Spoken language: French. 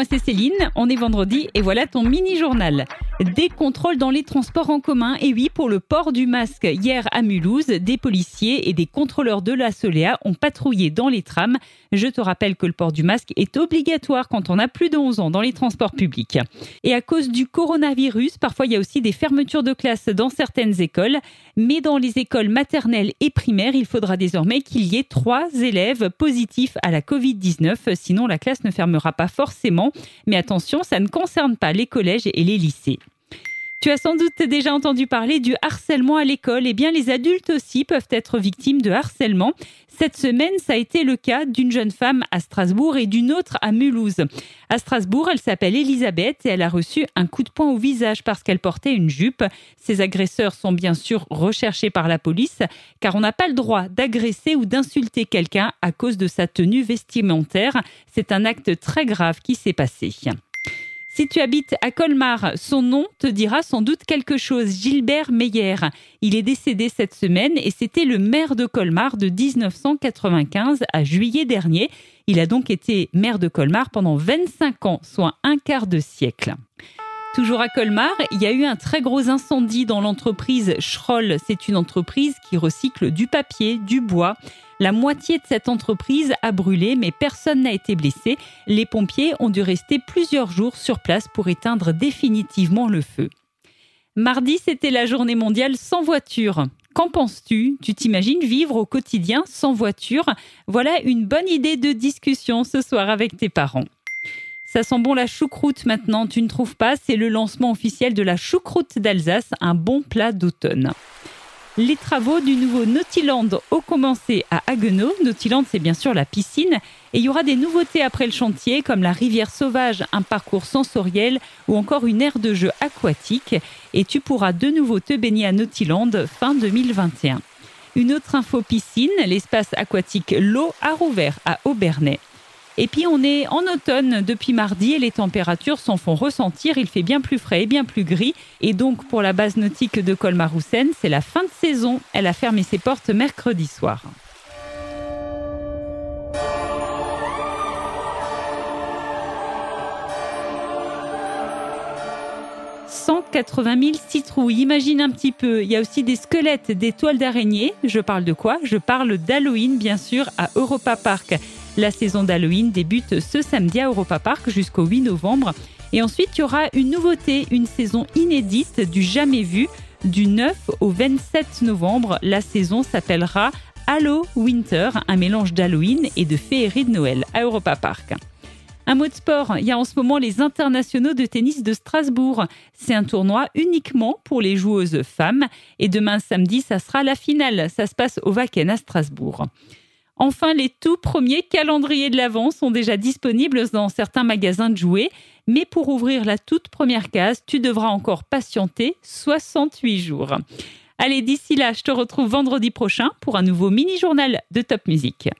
moi c'est Céline, on est vendredi et voilà ton mini-journal. Des contrôles dans les transports en commun et oui pour le port du masque. Hier à Mulhouse, des policiers et des contrôleurs de la Soléa ont patrouillé dans les trams. Je te rappelle que le port du masque est obligatoire quand on a plus de 11 ans dans les transports publics. Et à cause du coronavirus, parfois il y a aussi des fermetures de classes dans certaines écoles. Mais dans les écoles maternelles et primaires, il faudra désormais qu'il y ait trois élèves positifs à la Covid-19. Sinon, la classe ne fermera pas forcément. Mais attention, ça ne concerne pas les collèges et les lycées. Tu as sans doute déjà entendu parler du harcèlement à l'école. Eh bien, les adultes aussi peuvent être victimes de harcèlement. Cette semaine, ça a été le cas d'une jeune femme à Strasbourg et d'une autre à Mulhouse. À Strasbourg, elle s'appelle Elisabeth et elle a reçu un coup de poing au visage parce qu'elle portait une jupe. Ces agresseurs sont bien sûr recherchés par la police car on n'a pas le droit d'agresser ou d'insulter quelqu'un à cause de sa tenue vestimentaire. C'est un acte très grave qui s'est passé. Si tu habites à Colmar, son nom te dira sans doute quelque chose. Gilbert Meyer. Il est décédé cette semaine et c'était le maire de Colmar de 1995 à juillet dernier. Il a donc été maire de Colmar pendant 25 ans, soit un quart de siècle. Toujours à Colmar, il y a eu un très gros incendie dans l'entreprise Schroll. C'est une entreprise qui recycle du papier, du bois. La moitié de cette entreprise a brûlé, mais personne n'a été blessé. Les pompiers ont dû rester plusieurs jours sur place pour éteindre définitivement le feu. Mardi, c'était la journée mondiale sans voiture. Qu'en penses-tu? Tu t'imagines vivre au quotidien sans voiture? Voilà une bonne idée de discussion ce soir avec tes parents. Ça sent bon la choucroute maintenant, tu ne trouves pas? C'est le lancement officiel de la choucroute d'Alsace, un bon plat d'automne. Les travaux du nouveau Nautiland ont commencé à Haguenau. Nautiland, c'est bien sûr la piscine. Et il y aura des nouveautés après le chantier, comme la rivière sauvage, un parcours sensoriel ou encore une aire de jeu aquatique. Et tu pourras de nouveau te baigner à Nautiland fin 2021. Une autre info piscine, l'espace aquatique L'eau a rouvert à Aubernais. Et puis on est en automne depuis mardi et les températures s'en font ressentir. Il fait bien plus frais et bien plus gris. Et donc pour la base nautique de Colmar-Roussen, c'est la fin de saison. Elle a fermé ses portes mercredi soir. 180 000 citrouilles. Imagine un petit peu. Il y a aussi des squelettes, des toiles d'araignée. Je parle de quoi? Je parle d'Halloween, bien sûr, à Europa Park. La saison d'Halloween débute ce samedi à Europa Park jusqu'au 8 novembre. Et ensuite, il y aura une nouveauté, une saison inédite du jamais vu du 9 au 27 novembre. La saison s'appellera Hallow Winter, un mélange d'Halloween et de féerie de Noël à Europa Park. Un mot de sport, il y a en ce moment les internationaux de tennis de Strasbourg. C'est un tournoi uniquement pour les joueuses femmes et demain samedi, ça sera la finale. Ça se passe au Wacken à Strasbourg. Enfin, les tout premiers calendriers de l'Avent sont déjà disponibles dans certains magasins de jouets. Mais pour ouvrir la toute première case, tu devras encore patienter 68 jours. Allez, d'ici là, je te retrouve vendredi prochain pour un nouveau mini-journal de Top Music.